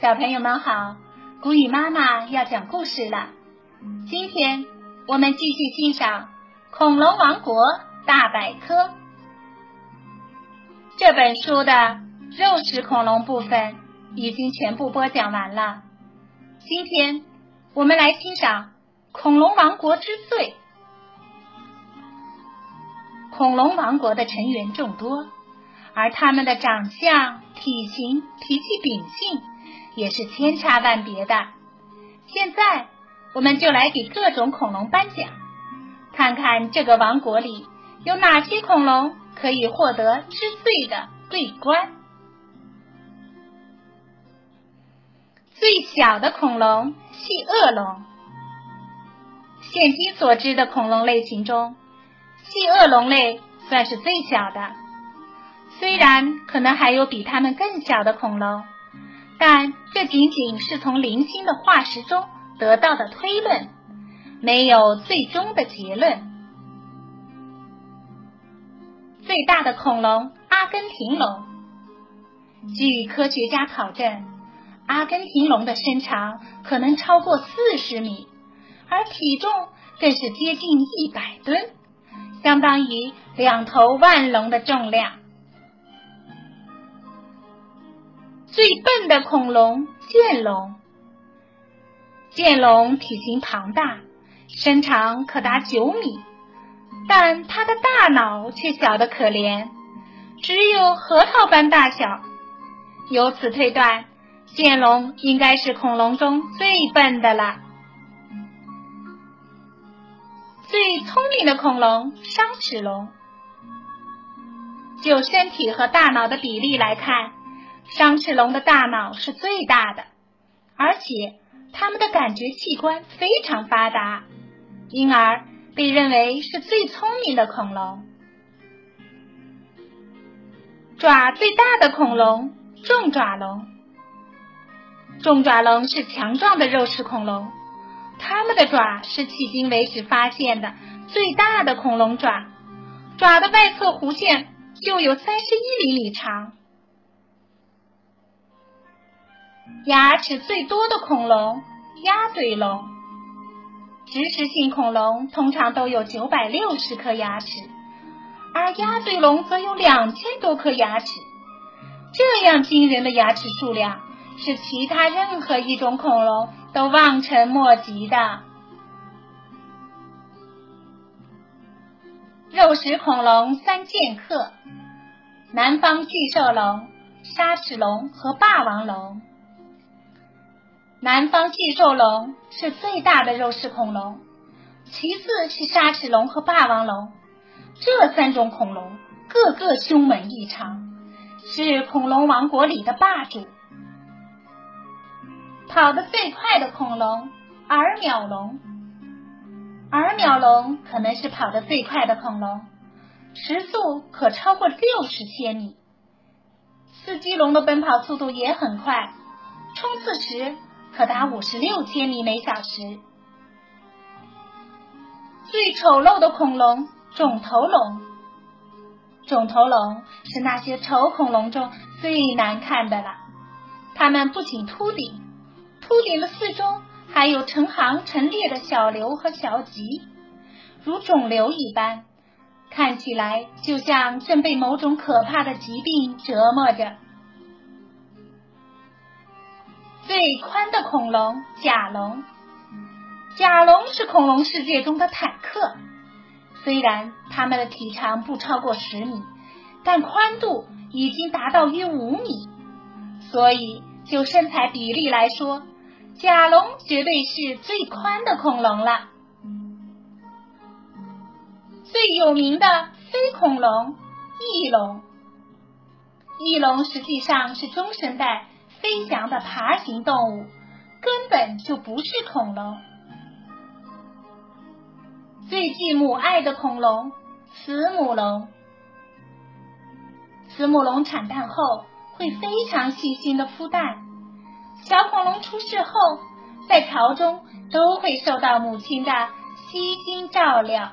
小朋友们好，古雨妈妈要讲故事了。今天我们继续欣赏《恐龙王国大百科》这本书的肉食恐龙部分已经全部播讲完了。今天我们来欣赏恐龙王国之最。恐龙王国的成员众多，而他们的长相、体型、脾气、秉性也是千差万别的。现在，我们就来给各种恐龙颁奖，看看这个王国里有哪些恐龙可以获得之最的桂冠。最小的恐龙系恶龙，现今所知的恐龙类型中。细恶龙类算是最小的，虽然可能还有比它们更小的恐龙，但这仅仅是从零星的化石中得到的推论，没有最终的结论。最大的恐龙阿根廷龙，据科学家考证，阿根廷龙的身长可能超过四十米，而体重更是接近一百吨。相当于两头万龙的重量。最笨的恐龙剑龙，剑龙体型庞大，身长可达九米，但它的大脑却小得可怜，只有核桃般大小。由此推断，剑龙应该是恐龙中最笨的了。最聪明的恐龙商齿龙，就身体和大脑的比例来看，商齿龙的大脑是最大的，而且它们的感觉器官非常发达，因而被认为是最聪明的恐龙。爪最大的恐龙重爪龙，重爪龙是强壮的肉食恐龙。它们的爪是迄今为止发现的最大的恐龙爪，爪的外侧弧线就有三十一厘米长。牙齿最多的恐龙鸭嘴龙，植食性恐龙通常都有九百六十颗牙齿，而鸭嘴龙则有两千多颗牙齿。这样惊人的牙齿数量，是其他任何一种恐龙。都望尘莫及的肉食恐龙三剑客：南方巨兽龙、沙齿龙和霸王龙。南方巨兽龙是最大的肉食恐龙，其次是沙齿龙和霸王龙。这三种恐龙个个凶猛异常，是恐龙王国里的霸主。跑得最快的恐龙耳鸟龙，耳鸟龙可能是跑得最快的恐龙，时速可超过六十千米。四脊龙的奔跑速度也很快，冲刺时可达五十六千米每小时。最丑陋的恐龙肿头龙，肿头龙是那些丑恐龙中最难看的了，它们不仅秃顶。秃顶的四周还有成行成列的小瘤和小棘，如肿瘤一般，看起来就像正被某种可怕的疾病折磨着。最宽的恐龙甲龙，甲龙是恐龙世界中的坦克，虽然它们的体长不超过十米，但宽度已经达到约五米，所以就身材比例来说。甲龙绝对是最宽的恐龙了。最有名的非恐龙翼龙，翼龙实际上是中生代飞翔的爬行动物，根本就不是恐龙。最具母爱的恐龙慈母龙，慈母龙产蛋后会非常细心的孵蛋。小恐龙出世后，在巢中都会受到母亲的悉心照料。